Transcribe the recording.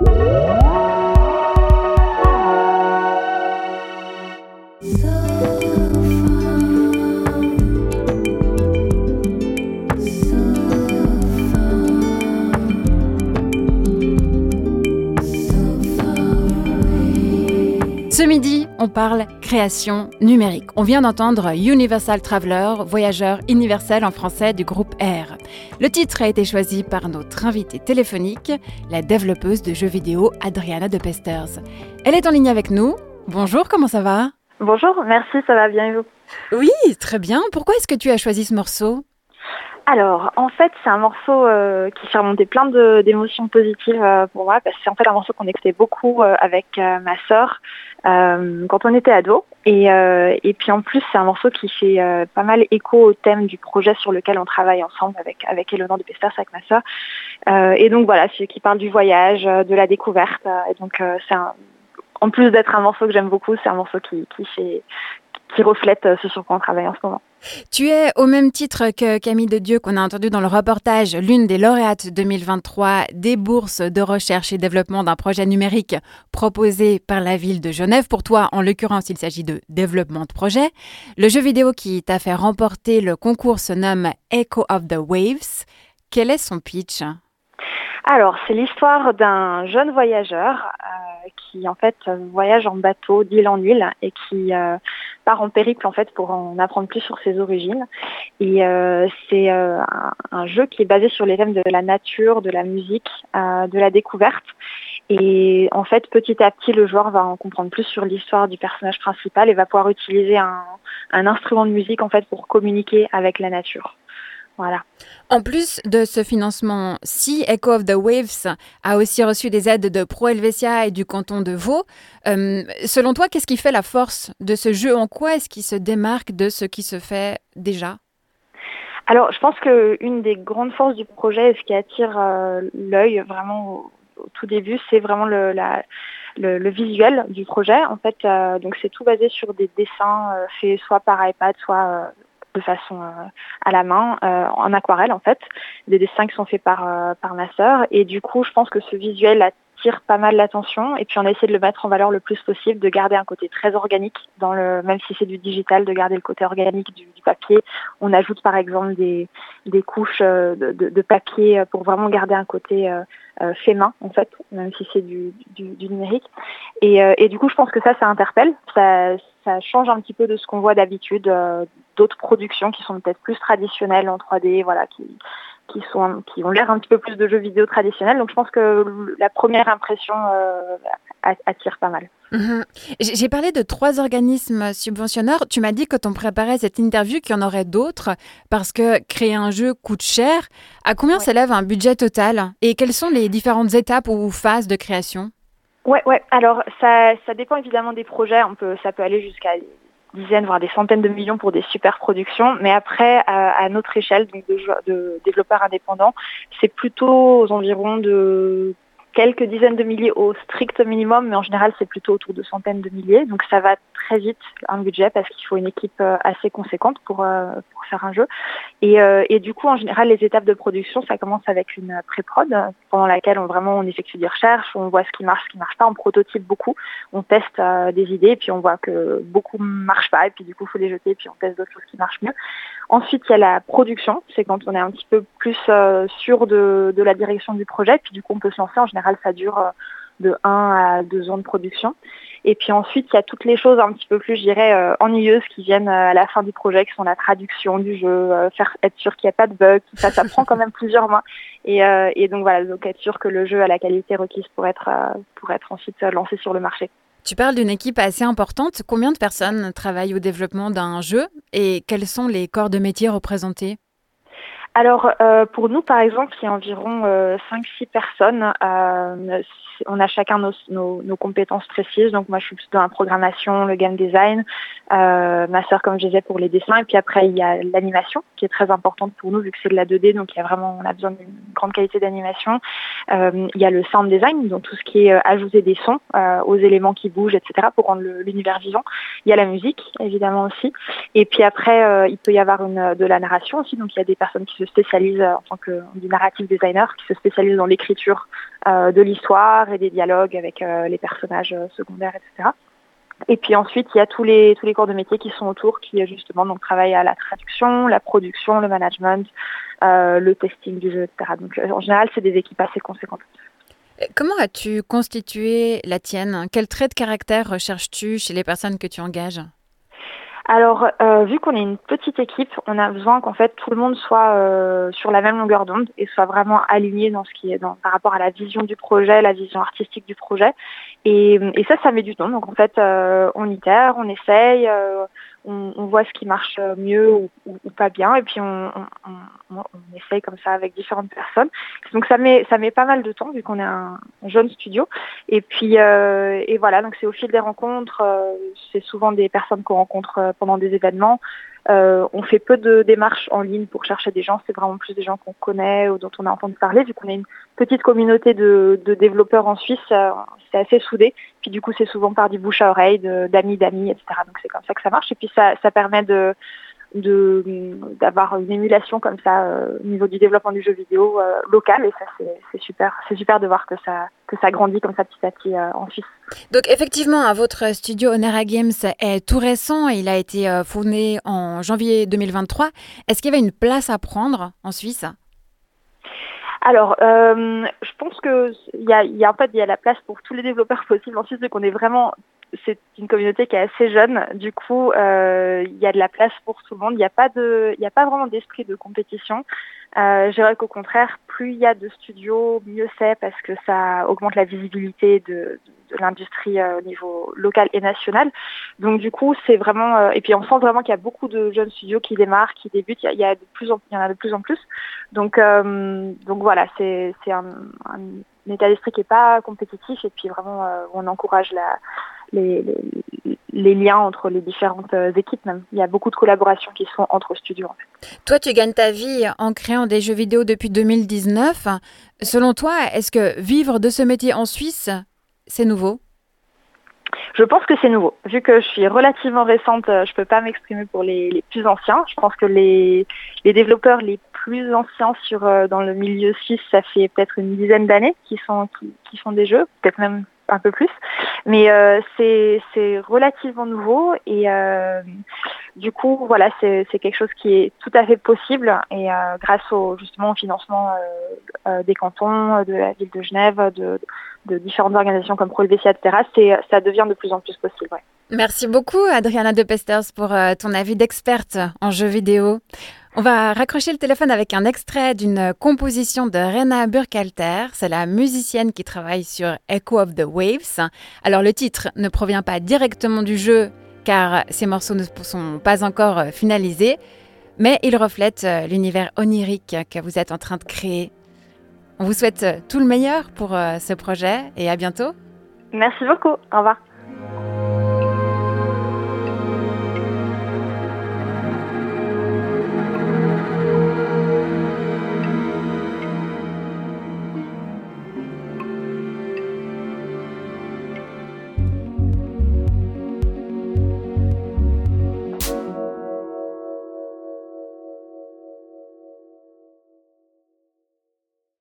Música Ce midi, on parle création numérique. On vient d'entendre Universal Traveler, voyageur universel en français du groupe R. Le titre a été choisi par notre invitée téléphonique, la développeuse de jeux vidéo Adriana de Pesters. Elle est en ligne avec nous. Bonjour, comment ça va? Bonjour, merci, ça va bien et vous? Oui, très bien. Pourquoi est-ce que tu as choisi ce morceau? Alors, en fait, c'est un morceau euh, qui fait remonter plein d'émotions positives euh, pour moi, parce que c'est en fait un morceau qu'on écoutait beaucoup euh, avec ma sœur quand on était ado. Et, puis en plus, c'est un morceau qui fait pas mal écho au thème du projet sur lequel on travaille ensemble avec, avec de Pesters, avec ma sœur. et donc voilà, c'est qui parle du voyage, de la découverte. et donc, c'est en plus d'être un morceau que j'aime beaucoup, c'est un morceau qui, fait, qui reflète ce sur quoi on travaille en ce moment. Tu es, au même titre que Camille de Dieu qu'on a entendu dans le reportage, l'une des lauréates 2023 des bourses de recherche et développement d'un projet numérique proposé par la ville de Genève. Pour toi, en l'occurrence, il s'agit de développement de projet. Le jeu vidéo qui t'a fait remporter le concours se nomme Echo of the Waves. Quel est son pitch? Alors, c'est l'histoire d'un jeune voyageur euh, qui en fait voyage en bateau d'île en île et qui euh, part en périple en fait pour en apprendre plus sur ses origines. Et euh, c'est un, un, jeu qui est basé sur les thèmes de la nature, de la musique, de la découverte. Et en fait, petit à petit, le joueur va en comprendre plus sur l'histoire du personnage principal et va pouvoir utiliser un, un instrument de musique en fait pour communiquer avec la nature. Voilà. En plus de ce financement, si Echo of the Waves a aussi reçu des aides de Pro Helvetia et du canton de Vaud, euh, selon toi, qu'est-ce qui fait la force de ce jeu? En quoi est-ce qu'il se démarque de ce qui se fait déjà? Alors, je pense qu'une des grandes forces du projet et ce qui attire euh, l'œil vraiment au, tout début, c'est vraiment le, le, visuel du projet. En fait, euh, donc c'est tout basé sur des dessins faits soit par iPad, soit de façon euh, à la main, euh, en aquarelle en fait, des dessins qui sont faits par, euh, par ma sœur. Et du coup, je pense que ce visuel pas mal l'attention. Et puis on a essayé de le mettre en valeur le plus possible, de garder un côté très organique, dans le, même si c'est du digital, de garder le côté organique du, papier. On ajoute par exemple des, des couches de, de, papier pour vraiment garder un côté fait main en fait, même si c'est du, du, numérique. Et, et, du coup, je pense que ça, ça interpelle. Ça, ça change un petit peu de ce qu'on voit d'habitude, euh, d'autres productions qui sont peut-être plus traditionnelles en 3D, voilà, qui, qui, sont, qui ont l'air un petit peu plus de jeux vidéo traditionnels. Donc je pense que la première impression euh, attire pas mal. Mhm. J'ai parlé de trois organismes subventionneurs. Tu m'as dit quand on préparait cette interview qu'il y en aurait d'autres parce que créer un jeu coûte cher. À combien s'élève un budget total? Et quelles sont les différentes étapes ou phases de création? Ouais, ouais. Alors ça, ça dépend évidemment des projets. On peut, ça peut aller jusqu'à dizaines, voire des centaines de millions pour des super productions. Mais après, à, notre échelle, donc de, de développeurs indépendants, c'est plutôt aux environs de quelques dizaines de milliers au strict minimum, mais en général c'est plutôt autour de centaines de milliers. Donc ça va très vite un budget parce qu'il faut une équipe euh, assez conséquente pour, euh, pour faire un jeu. Et, euh, et, du coup en général les étapes de production ça commence avec une pré-prod pendant laquelle on vraiment on effectue des recherches, on voit ce qui marche, ce qui marche pas, on prototype beaucoup, on teste des idées puis on voit que beaucoup marchent pas et puis du coup il faut les jeter et puis on teste d'autres choses qui marchent mieux. Ensuite il y a la production, c'est quand on est un petit peu plus sûr de, de la direction du projet puis du coup on peut se lancer en général ça dure de 1 à 2 ans de production. Et puis ensuite, il y a toutes les choses un petit peu plus, je dirais, euh, ennuyeuses qui viennent euh, à la fin du projet, qui sont la traduction du jeu, faire être sûr qu'il n'y a pas de bug, ça, ça prend quand même plusieurs mois. Et, et, donc voilà, donc être sûr que le jeu a la qualité requise pour être, pour être ensuite lancé sur le marché. Tu parles d'une équipe assez importante. Combien de personnes travaillent au développement d'un jeu et quels sont les corps de métier représentés? Alors euh, pour nous par exemple, il y a environ 5-6 euh, personnes. Euh, on a chacun nos, compétences précises. Donc moi je suis plus dans la programmation, le game design, ma sœur comme je disais pour les dessins. Et puis après il y a l'animation qui est très importante pour nous vu que c'est de la 2D, donc il y a vraiment on a besoin d'une grande qualité d'animation. il y a le sound design, donc tout ce qui est ajouter des sons aux éléments qui bougent, etc. pour rendre l'univers vivant. Il y a la musique évidemment aussi. Et puis après il peut y avoir de la narration aussi. Donc il y a des personnes qui se se spécialise en tant que narrative designer, qui se spécialise dans l'écriture de l'histoire et des dialogues avec les personnages secondaires, etc. Et puis ensuite, il y a tous les, tous les corps de métier qui sont autour, qui justement donc, travaillent à la traduction, la production, le management, euh, le testing du jeu, etc. Donc en général, c'est des équipes assez conséquentes. Comment as-tu constitué la tienne? Quel trait de caractère recherches-tu chez les personnes que tu engages? Alors, euh, vu qu'on est une petite équipe, on a besoin qu'en fait tout le monde soit euh, sur la même longueur d'onde et soit vraiment aligné dans ce qui est par rapport à la vision du projet, la vision artistique du projet. Et, ça, ça met du temps. Donc en fait, euh, on itère, on essaye, on, voit ce qui marche mieux ou, pas bien, et puis on, essaye comme ça avec différentes personnes. Donc ça met ça met pas mal de temps vu qu'on est un, jeune studio. Et puis et voilà, donc c'est au fil des rencontres, c'est souvent des personnes qu'on rencontre pendant des événements. Euh, on fait peu de démarches en ligne pour chercher des gens, c'est vraiment plus des gens qu'on connaît ou dont on a entendu parler, vu qu'on est une petite communauté de, développeurs en Suisse, euh, c'est assez soudé. Puis du coup, c'est souvent par du bouche à oreille, d'amis d'amis, etc. Donc c'est comme ça que ça marche. Et puis ça, ça permet de, d'avoir une émulation comme ça euh, au niveau du développement du jeu vidéo euh, local. Et ça c'est super c'est super de voir que ça que ça grandit comme ça petit à petit euh, en Suisse. Donc effectivement votre studio Onera Games est tout récent. Il a été fondé en janvier 2023 est-ce qu'il y avait une place à prendre en Suisse? Alors, je pense que il y a, y a, en fait il y a la place pour tous les développeurs possibles en Suisse, vu qu'on est vraiment c'est une communauté qui est assez jeune. Du coup, euh, il y a de la place pour tout le monde. Il n'y a pas a pas vraiment d'esprit de compétition. Euh, je dirais qu'au contraire, plus il y a de studios, mieux c'est parce que ça augmente la visibilité de, l'industrie euh, au niveau local et national. Donc du coup, c'est vraiment, et puis on sent vraiment qu'il y a beaucoup de jeunes studios qui démarrent, qui débutent. Il y, a, de plus en, y en a de plus en plus. Donc, donc voilà, c'est, un, un état d'esprit qui n'est pas compétitif et puis vraiment on encourage la, les, liens entre les différentes euh, équipes même. Il y a beaucoup de collaborations qui sont entre studios. Toi, tu gagnes ta vie en créant des jeux vidéo depuis 2019. Selon toi, est-ce que vivre de ce métier en Suisse, c'est nouveau? Je pense que c'est nouveau. Vu que je suis relativement récente, euh, je ne peux pas m'exprimer pour les, plus anciens. Je pense que les, développeurs les plus anciens sur, euh, dans le milieu suisse, ça fait peut-être une dizaine d'années qui, sont, qui font des jeux, peut-être même un peu plus. Mais euh, c'est relativement nouveau et euh, du coup, voilà, c'est quelque chose qui est tout à fait possible et euh, grâce au justement au financement des cantons, de la ville de Genève, de, différentes organisations comme ProLVC, etc., ça devient de plus en plus possible. Merci beaucoup, Adriana de Pesters, pour ton avis d'experte en jeux vidéo. On va raccrocher le téléphone avec un extrait d'une composition de Rena Burkhalter. C'est la musicienne qui travaille sur Echo of the Waves. Alors le titre ne provient pas directement du jeu car ces morceaux ne sont pas encore finalisés, mais ils reflètent l'univers onirique que vous êtes en train de créer. On vous souhaite tout le meilleur pour euh, ce projet et à bientôt. Merci beaucoup. Au revoir.